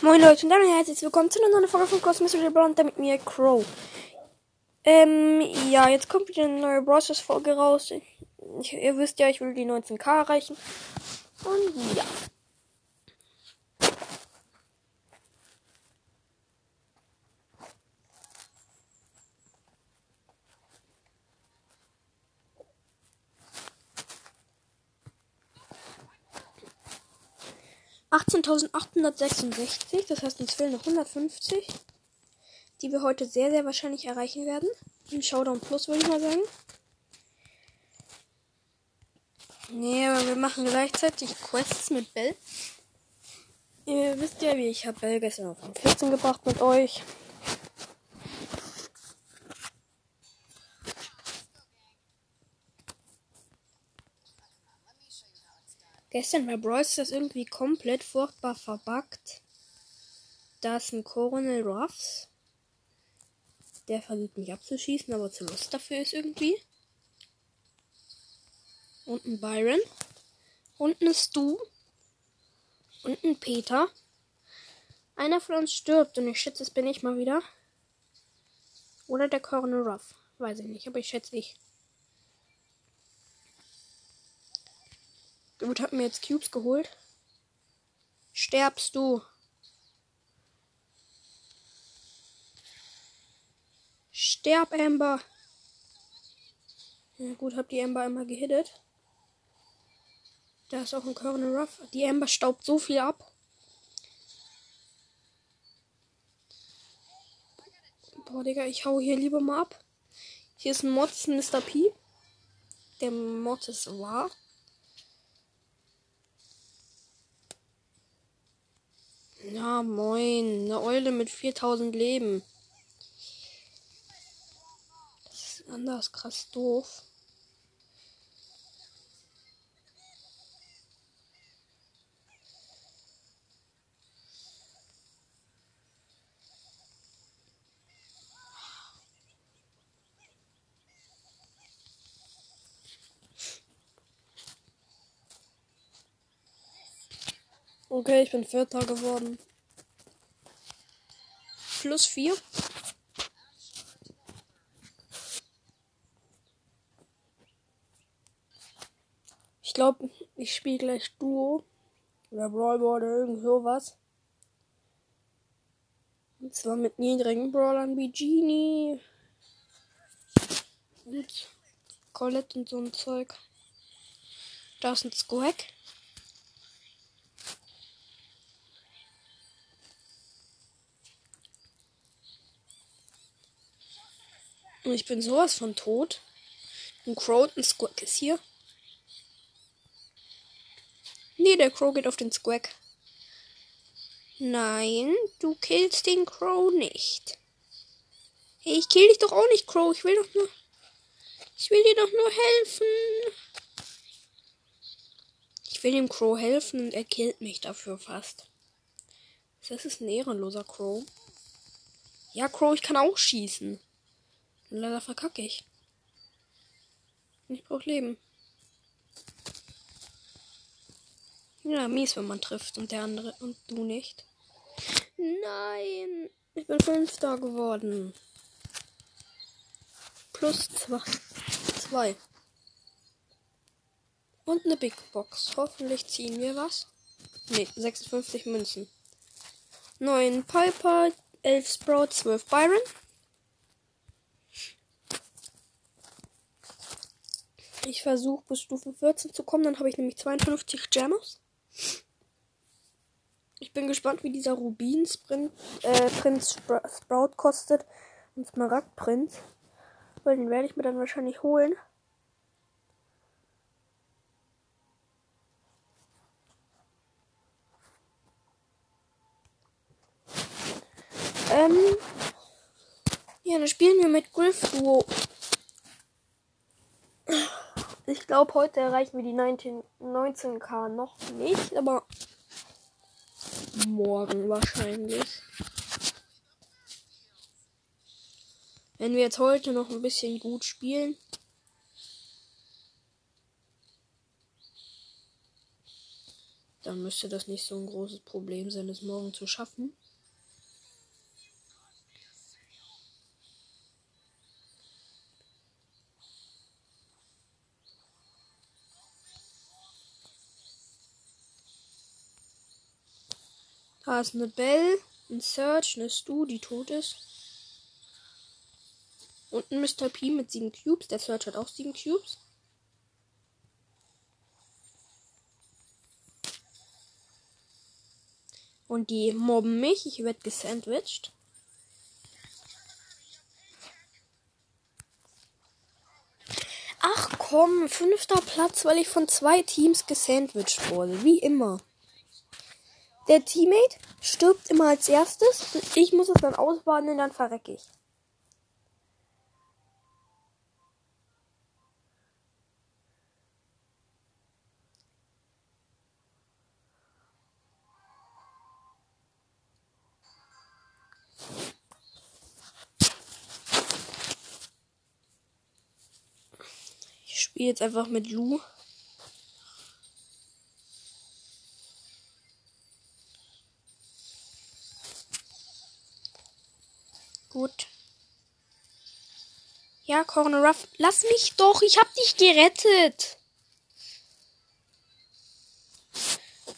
Moin Leute und damit herzlich willkommen zu einer neuen Folge von Cosmos Rebel und damit mir Crow. Ähm, ja, jetzt kommt wieder eine neue Bros. Folge raus. Ich, ihr wisst ja, ich will die 19k erreichen. Und ja. Achtzehntausendachthundertsechsundsechzig, das heißt uns fehlen noch 150, die wir heute sehr, sehr wahrscheinlich erreichen werden. Im Showdown Plus würde ich mal sagen. Nee, aber wir machen gleichzeitig Quests mit Bell. Ihr wisst ja, wie ich habe Bell gestern auf 14 gebracht mit euch. Gestern war Brawl das irgendwie komplett furchtbar verbuggt. Da ist ein Coronel Ruffs. Der versucht mich abzuschießen, aber zu Lust dafür ist irgendwie. Und ein Byron. Und ein Stu. Und ein Peter. Einer von uns stirbt und ich schätze, es bin ich mal wieder. Oder der Coronel Ruff. Weiß ich nicht, aber ich schätze ich. Gut, hab mir jetzt Cubes geholt. Sterbst du. Sterb, Amber. Ja, gut, hab die Amber einmal gehittet. Da ist auch ein Colonel Ruff. Die Amber staubt so viel ab. Boah, Digga, ich hau hier lieber mal ab. Hier ist ein Mods Mr. P. Der Mod ist wahr. Ja, moin. Eine Eule mit 4000 Leben. Das ist anders krass doof. Okay, ich bin Vierter geworden. Plus vier. Ich glaube, ich spiele gleich Duo. Oder Brawlboard oder irgend sowas. Und zwar mit niedrigen Brawlern wie Genie. Und Colette und so ein Zeug. Da ist ein Squack. Und ich bin sowas von tot. Ein Crow und ein Squack ist hier. Nee, der Crow geht auf den Squack. Nein, du killst den Crow nicht. Hey, ich kill dich doch auch nicht, Crow. Ich will doch nur. Ich will dir doch nur helfen. Ich will dem Crow helfen und er killt mich dafür fast. Das ist ein ehrenloser Crow. Ja, Crow, ich kann auch schießen. Und leider verkacke ich. Ich brauche Leben. Ja, mies, wenn man trifft und der andere und du nicht. Nein, ich bin Fünfter geworden. Plus zwei. zwei. Und eine Big Box. Hoffentlich ziehen wir was. Ne, 56 Münzen. 9 Piper, 11 Sprout, 12 Byron. Ich versuche bis Stufe 14 zu kommen, dann habe ich nämlich 52 Gems. Ich bin gespannt, wie dieser Rubin Sprint, äh, Prinz Sprout kostet. Und Smaragd Prinz. Weil den werde ich mir dann wahrscheinlich holen. Ähm. Ja, dann spielen wir mit Griff Duo. Ich glaube, heute erreichen wir die 19, 19k noch nicht, aber morgen wahrscheinlich. Wenn wir jetzt heute noch ein bisschen gut spielen. Dann müsste das nicht so ein großes Problem sein, es morgen zu schaffen. Da ist eine Bell, ein Search, eine Stu, die tot ist. Und ein Mr. P mit sieben Cubes. Der Search hat auch sieben Cubes. Und die mobben mich. Ich werde gesandwiched. Ach komm, fünfter Platz, weil ich von zwei Teams gesandwiched wurde. Wie immer. Der Teammate stirbt immer als erstes ich muss es dann ausbaden und dann verrecke ich. Ich spiele jetzt einfach mit Lu. Ja, Corner Ruff, lass mich doch, ich hab dich gerettet.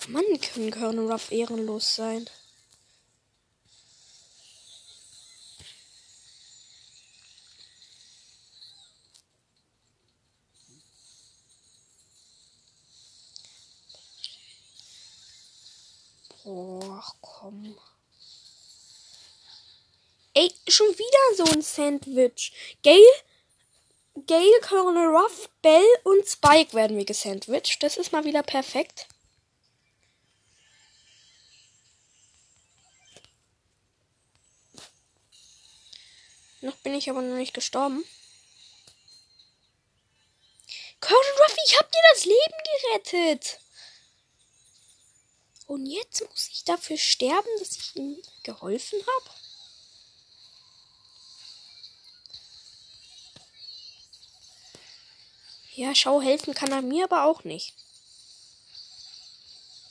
Mann, können Colonel Ruff ehrenlos sein. Boah, komm. Ey, schon wieder so ein Sandwich. Gale, Gale, Colonel Ruff, Bell und Spike werden wir gesandwiched. Das ist mal wieder perfekt. Noch bin ich aber noch nicht gestorben. Colonel Ruff, ich hab dir das Leben gerettet. Und jetzt muss ich dafür sterben, dass ich ihm geholfen habe? Ja, schau, helfen kann er mir aber auch nicht.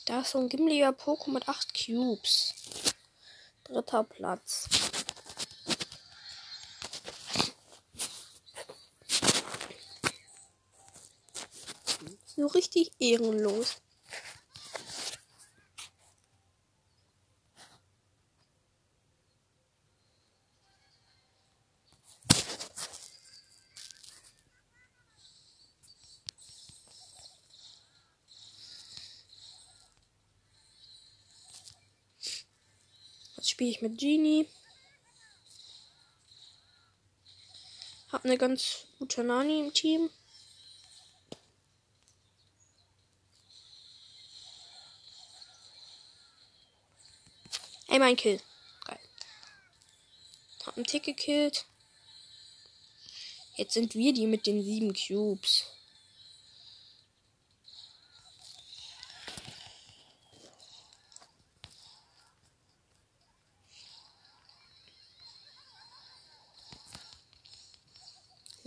Da ist so ein gimmeliger Pokémon mit 8 Cubes. Dritter Platz. So richtig ehrenlos. Spiele ich mit Genie. Hab eine ganz gute Nani im Team. Ey, mein Kill. Geil. Hab einen Tick gekillt. Jetzt sind wir die mit den sieben Cubes.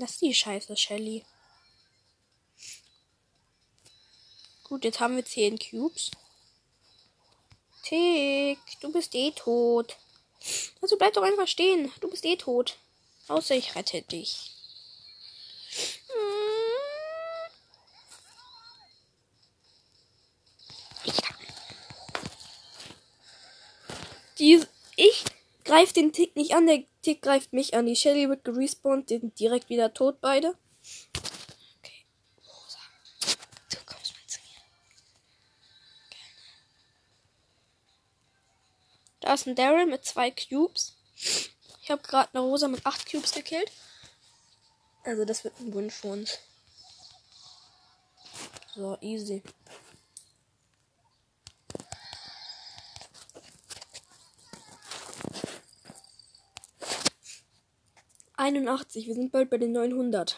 Lass die Scheiße, Shelly. Gut, jetzt haben wir 10 Cubes. Tick, du bist eh tot. Also bleib doch einfach stehen. Du bist eh tot. Außer ich rette dich. Ich, greife den Tick nicht an, der Tick greift mich an. Die Shelly wird gerespawnt, die sind direkt wieder tot, beide. Da ist ein Daryl mit zwei Cubes. Ich habe gerade eine Rosa mit acht Cubes gekillt. Also das wird ein Wunsch für uns. So, easy. 81. Wir sind bald bei den 900.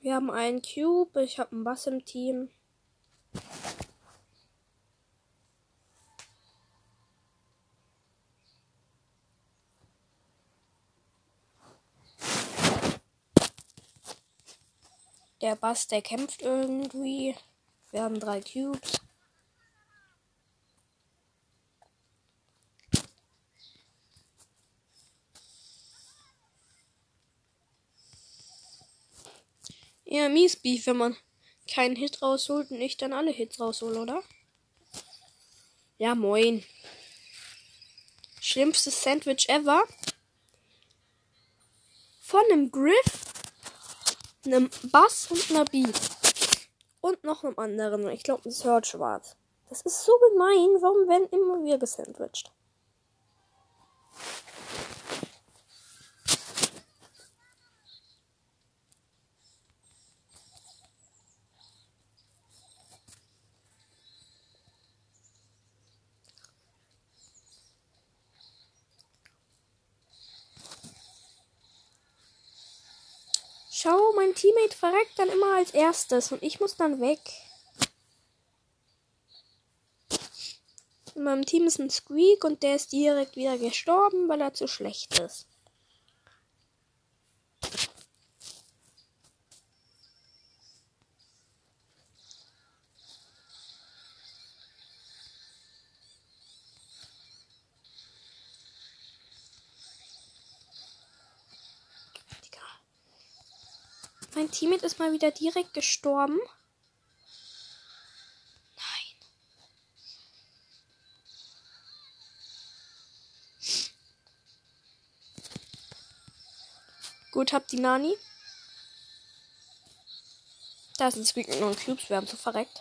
Wir haben einen Cube, ich habe einen Bass im Team. Der Bass, der kämpft irgendwie. Wir haben drei Cubes. Ja, mies Beef, wenn man keinen Hit rausholt und ich dann alle Hits raushole, oder? Ja, moin. Schlimmstes Sandwich ever. Von einem Griff, einem Bass und einer Beef. Und noch einem anderen. Ich glaube, ein Search war's. Das ist so gemein. Warum werden immer wir gesandwiched? Schau, mein Teammate verreckt dann immer als erstes und ich muss dann weg. In meinem Team ist ein Squeak und der ist direkt wieder gestorben, weil er zu schlecht ist. Teammate ist mal wieder direkt gestorben. Nein. Gut, habt die Nani. Da ist ein Squeak mit neuen Cubes. Wir haben so verreckt.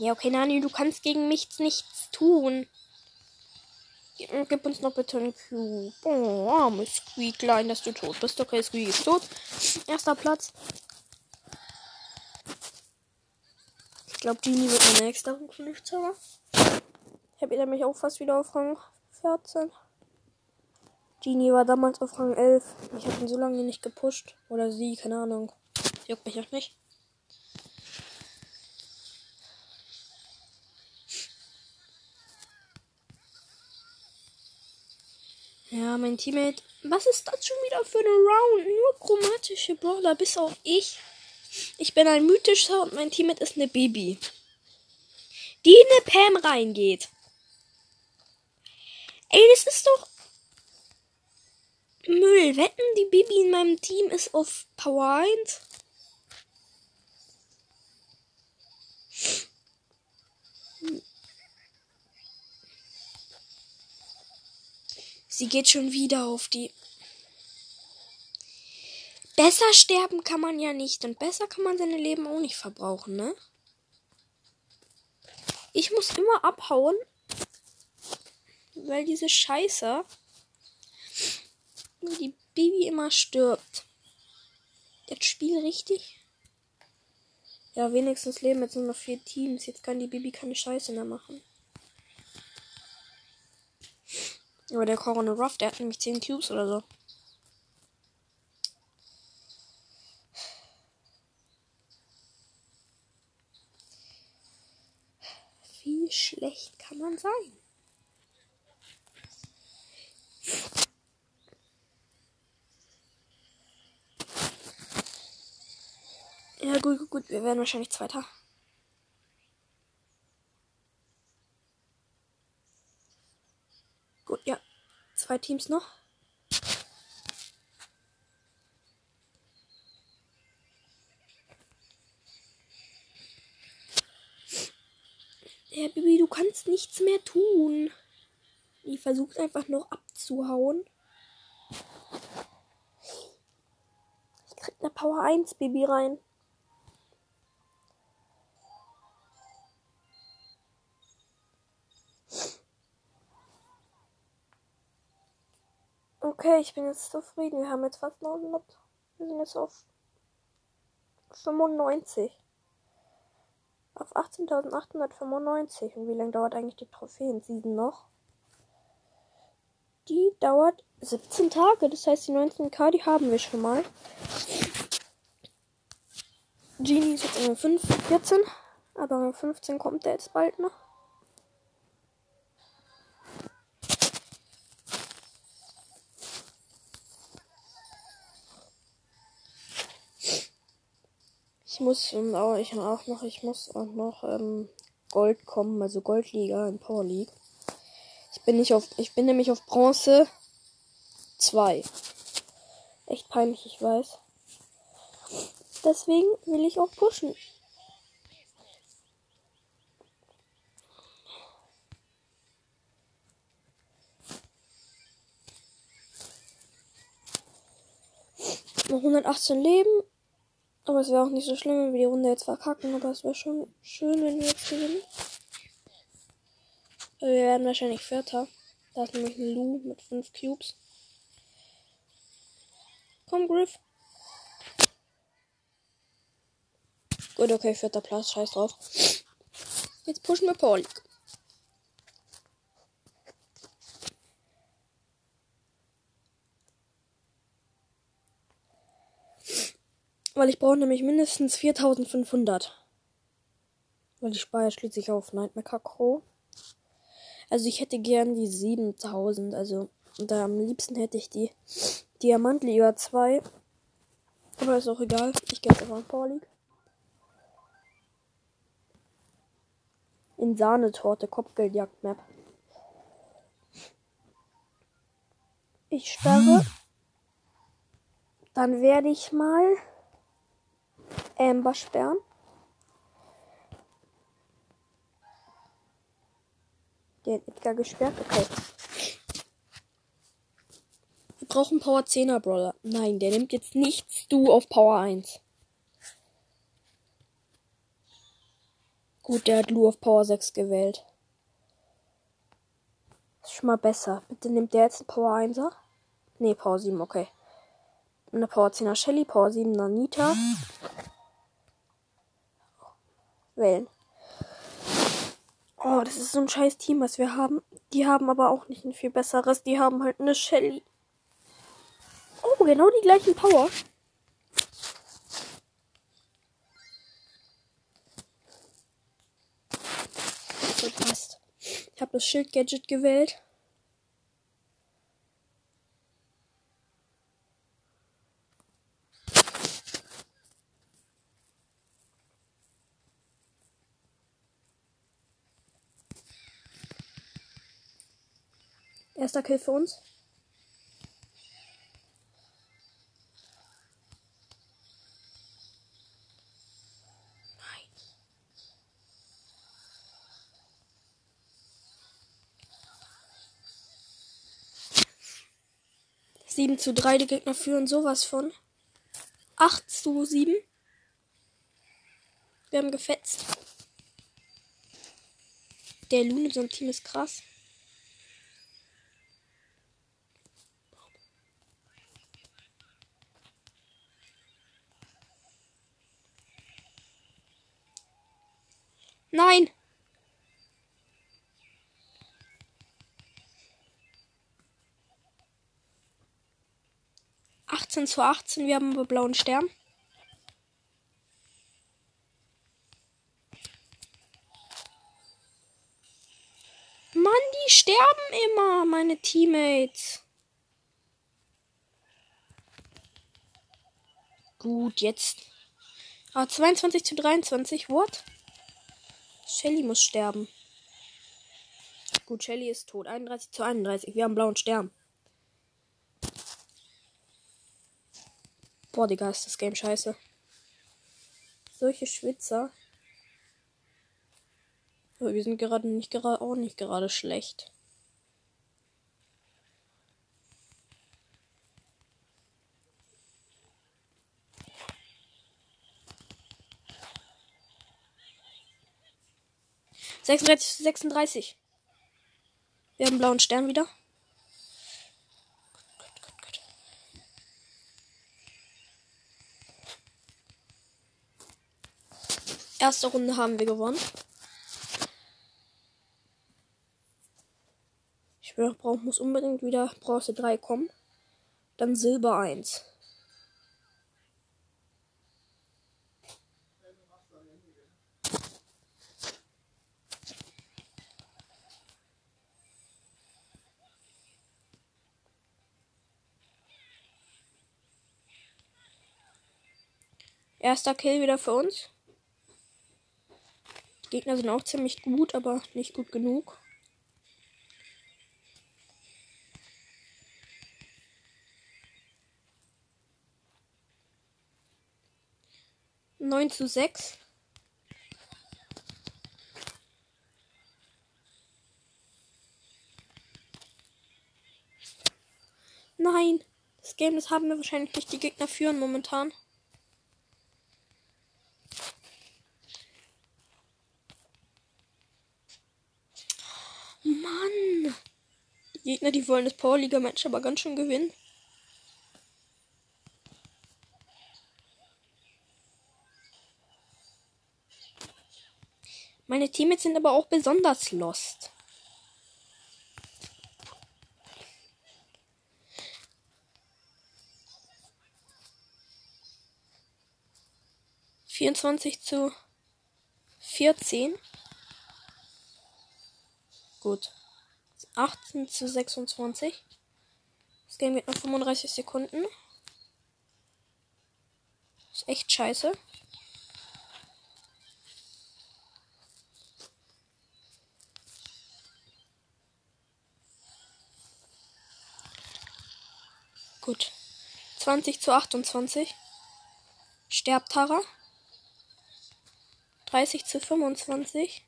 Ja, okay, Nani, du kannst gegen mich nichts tun. Gib uns noch bitte einen Cube. Oh, armes Squeaklein, dass du tot bist. Okay, Squeak ist tot. Erster Platz. Ich glaube, Genie wird mein nächster Rang 15. Ich habe nämlich auch fast wieder auf Rang 14. Genie war damals auf Rang 11. Ich habe ihn so lange nicht gepusht. Oder sie, keine Ahnung. Juckt mich auch nicht. Ja, mein Teammate. Was ist das schon wieder für eine Round? Nur chromatische Brawler, bis auf ich. Ich bin ein mythischer und mein Teammate ist eine Baby. Die in eine Pam reingeht. Ey, das ist doch Müll. Wetten, die Baby in meinem Team ist auf Power 1. Sie geht schon wieder auf die. Besser sterben kann man ja nicht und besser kann man seine Leben auch nicht verbrauchen, ne? Ich muss immer abhauen, weil diese Scheiße die Baby immer stirbt. Das Spiel richtig? Ja, wenigstens leben jetzt nur noch vier Teams. Jetzt kann die Baby keine Scheiße mehr machen. Aber der Corona Ruff, der hat nämlich 10 Cubes oder so. Wie schlecht kann man sein? Ja, gut, gut, gut. Wir werden wahrscheinlich Zweiter. Gut, ja. Zwei Teams noch. Ja, Bibi, du kannst nichts mehr tun. Die versucht einfach noch abzuhauen. Ich krieg eine Power 1 Baby rein. Okay, ich bin jetzt zufrieden. Wir haben jetzt fast 900. Wir sind jetzt auf 95. Auf 18.895. Und wie lange dauert eigentlich die Trophäen-Season noch? Die dauert 17 Tage. Das heißt, die 19k, die haben wir schon mal. Genie ist jetzt immer 5, 14. Aber 15 kommt der jetzt bald noch. Muss und auch, ich auch noch, ich muss auch noch ähm, Gold kommen, also Goldliga in Power League. Ich bin nicht auf, ich bin nämlich auf Bronze 2. Echt peinlich, ich weiß. Deswegen will ich auch pushen. Noch 118 Leben. Aber es wäre auch nicht so schlimm, wenn wir die Runde jetzt verkacken. Aber es wäre schon schön, wenn wir jetzt gewinnen. Wir werden wahrscheinlich Vierter. Da ist nämlich ein Lu mit 5 Cubes. Komm, Griff. Gut, okay, vierter Platz, scheiß drauf. Jetzt pushen wir Paul. Weil ich brauche nämlich mindestens 4500. Weil die Speier schließlich auf Nightmare Kakro. Also ich hätte gern die 7000. Also da am liebsten hätte ich die Diamantliga 2. Aber ist auch egal. Ich gehe jetzt einfach in Power League. In Sahnetorte, Kopfgeldjagd-Map. Ich starre. Dann werde ich mal Amber sperren. Den Edgar gesperrt. Okay. Wir brauchen Power 10er Brawler. Nein, der nimmt jetzt nichts du auf Power 1. Gut, der hat Lu auf Power 6 gewählt. Ist schon mal besser. Bitte nimmt der jetzt Power 1er? Ne, Power 7, okay. Eine Power 10er Shelly, Power 7 Nita. Wählen. Oh, das ist so ein scheiß Team, was wir haben. Die haben aber auch nicht ein viel besseres. Die haben halt eine Shelly. Oh, genau die gleichen Power. So passt. Ich habe das Schild-Gadget gewählt. Erster Kill für uns. Nein. Sieben zu drei, die Gegner führen sowas von. Acht zu sieben. Wir haben gefetzt. Der Lune in so einem Team ist krass. 14 zu 18. Wir haben aber blauen Stern. Mann, die sterben immer, meine Teammates. Gut, jetzt. Ah, 22 zu 23, what? Shelly muss sterben. Gut, Shelly ist tot. 31 zu 31. Wir haben blauen Stern. Boah, Digga, ist das Game scheiße. Solche Schwitzer. Aber wir sind gerade nicht gerade auch nicht gerade schlecht. 36 zu 36. Wir haben einen blauen Stern wieder. Erste Runde haben wir gewonnen. Ich will, brauch, muss unbedingt wieder Bronze 3 kommen. Dann Silber 1. Erster Kill wieder für uns. Gegner sind auch ziemlich gut, aber nicht gut genug. Neun zu sechs. Nein, das Game, das haben wir wahrscheinlich nicht. Die Gegner führen momentan. Mann! Die Gegner, die wollen das Powerliga-Match aber ganz schön gewinnen. Meine Teammates sind aber auch besonders lost. Vierundzwanzig zu vierzehn. Gut. 18 zu 26. Das Game geht noch 35 Sekunden. Ist echt scheiße. Gut. 20 zu 28. Sterbt Tara. 30 zu 25.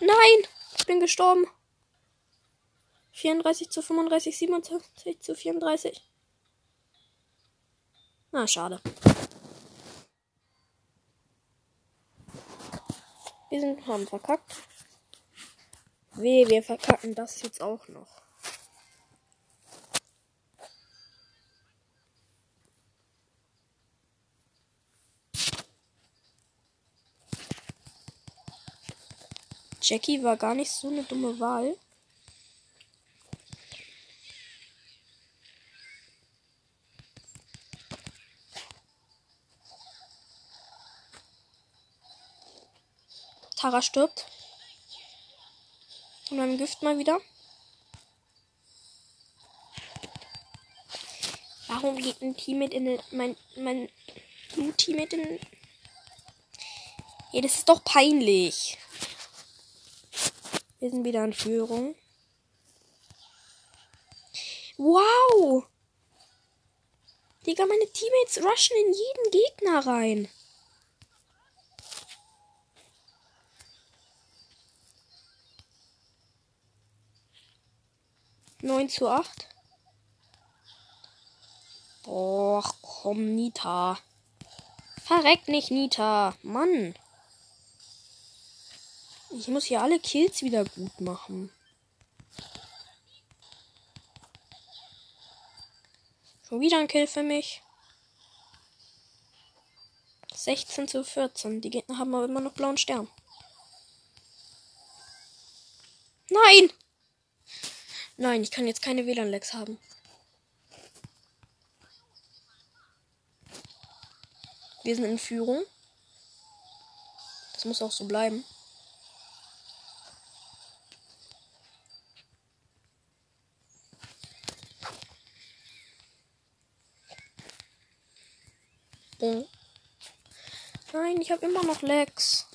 Nein! Ich bin gestorben. 34 zu 35, 27 zu 34. Na, schade. Wir sind, haben verkackt. Weh, wir verkacken das jetzt auch noch. Jackie war gar nicht so eine dumme Wahl. Tara stirbt. Und dann Gift mal wieder. Warum geht ein Teammate in den, mein mein Teammate in Ja, das ist doch peinlich. Wir sind wieder in Führung. Wow! Digga, meine Teammates rushen in jeden Gegner rein. Neun zu acht. Och, komm, Nita. Verreck nicht, Nita. Mann. Ich muss hier alle Kills wieder gut machen. Schon wieder ein Kill für mich. 16 zu 14. Die Gegner haben aber immer noch blauen Stern. Nein! Nein, ich kann jetzt keine WLAN-Lags haben. Wir sind in Führung. Das muss auch so bleiben. Nein, ich habe immer noch Lex.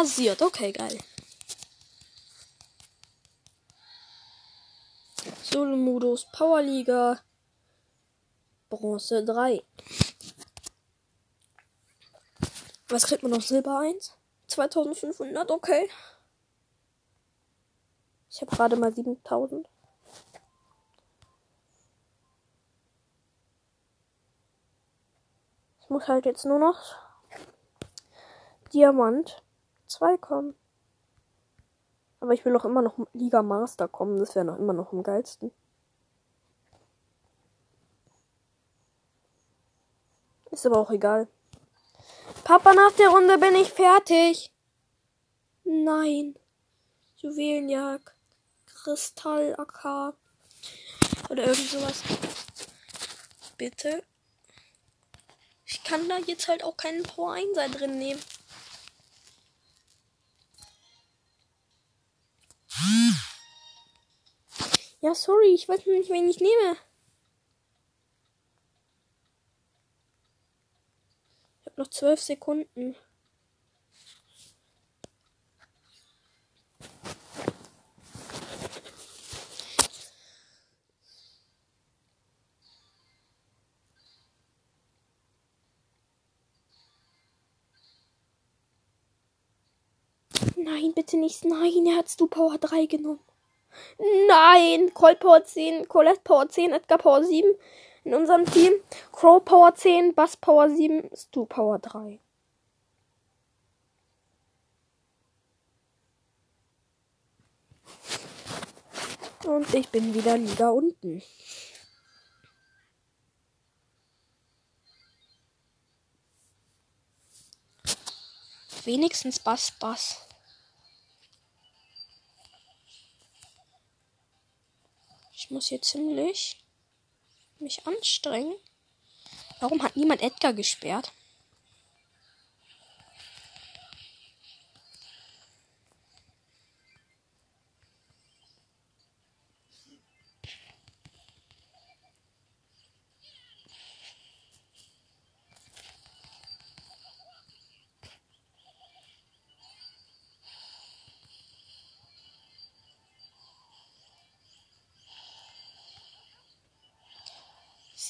Rasiert, okay, geil. Solo-Modus, Powerliga, Bronze 3. Was kriegt man noch? Silber 1? 2500, okay. Ich habe gerade mal 7000. Ich muss halt jetzt nur noch Diamant 2 kommen. Aber ich will auch immer noch Liga Master kommen. Das wäre noch immer noch am geilsten. Ist aber auch egal. Papa, nach der Runde bin ich fertig. Nein. Juwelenjagd. Kristall AK. Oder irgend sowas. Bitte. Ich kann da jetzt halt auch keinen Power 1 drin nehmen. Ja, sorry, ich weiß nicht, wen ich nehme. Ich habe noch zwölf Sekunden. Nein, bitte nicht. Nein, er hat Stu Power 3 genommen. Nein, Colt Power 10, Colette Power 10, Edgar Power 7 in unserem Team. Crow Power 10, Bass Power 7, Stu Power 3. Und ich bin wieder Liga unten. Wenigstens Bass Bass. Ich muss hier ziemlich mich anstrengen. Warum hat niemand Edgar gesperrt?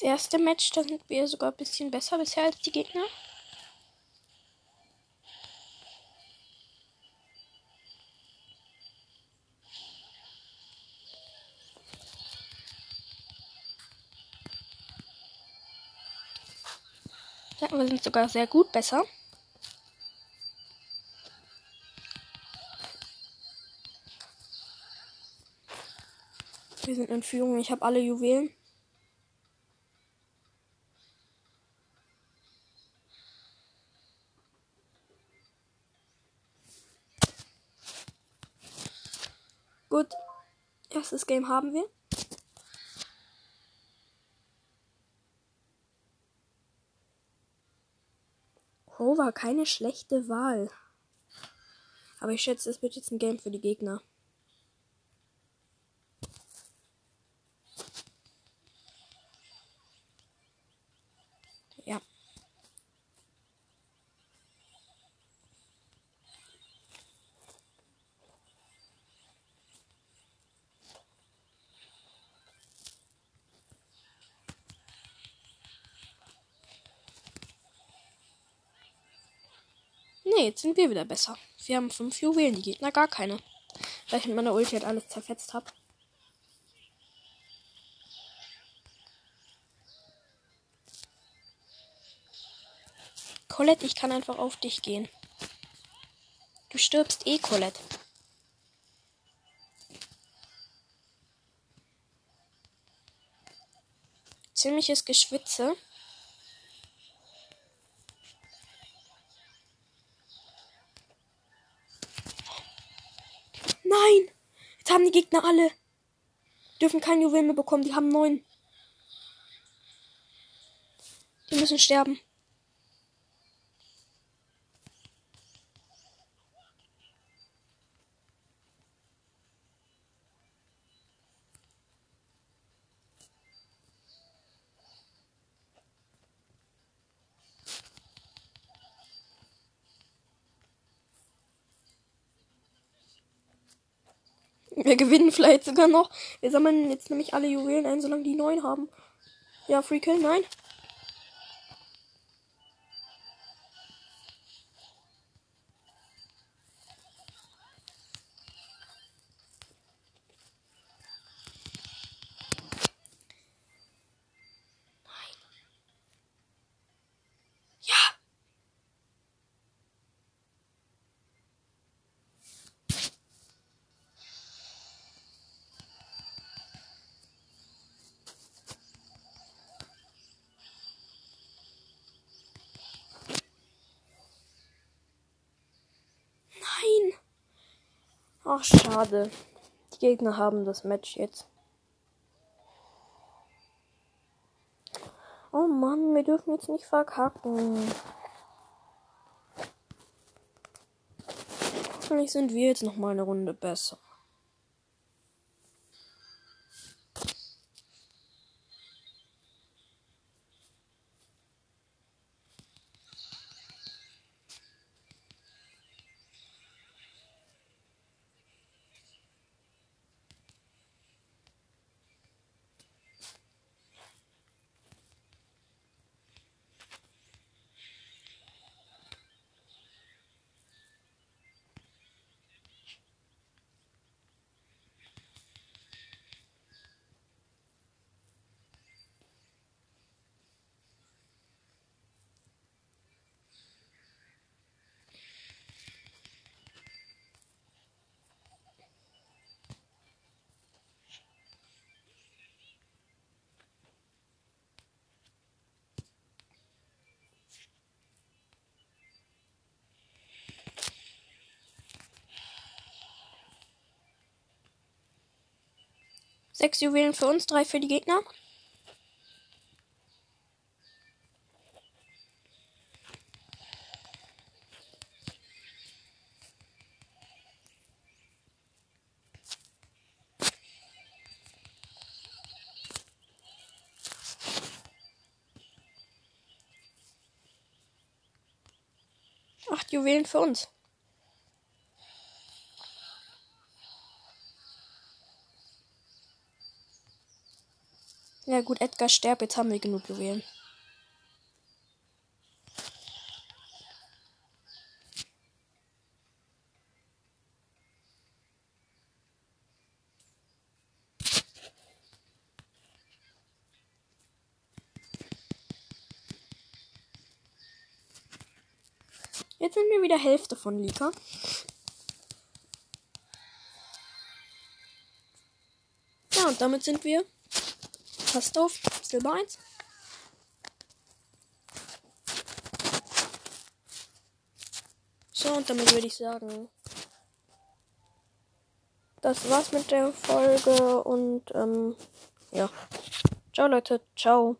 Erste Match, da sind wir sogar ein bisschen besser bisher als die Gegner. Ja, wir sind sogar sehr gut besser. Wir sind in Führung. Ich habe alle Juwelen. Gut. Erstes Game haben wir. Crow war keine schlechte Wahl. Aber ich schätze, es wird jetzt ein Game für die Gegner. Ja. Nee, jetzt sind wir wieder besser. Wir haben fünf Juwelen, die Gegner gar keine. Weil ich mit meiner Ulti halt alles zerfetzt habe. Colette, ich kann einfach auf dich gehen. Du stirbst eh, Colette. Ziemliches Geschwitze. Die Gegner alle. Dürfen kein Juwel mehr bekommen. Die haben neun. Die müssen sterben. Wir gewinnen vielleicht sogar noch. Wir sammeln jetzt nämlich alle Juwelen ein, solange die neun haben. Ja, Free Kill, nein. Ach, schade. Die Gegner haben das Match jetzt. Oh Mann, wir dürfen jetzt nicht verkacken. Hoffentlich sind wir jetzt noch mal eine Runde besser. Sechs Juwelen für uns, drei für die Gegner. Acht Juwelen für uns. Gut, Edgar sterbt, jetzt haben wir genug Juwelen. Jetzt sind wir wieder Hälfte von Lika. Ja, und damit sind wir fast auf Silber 1. So, und damit würde ich sagen, das war's mit der Folge und ähm, ja. Ciao Leute, ciao.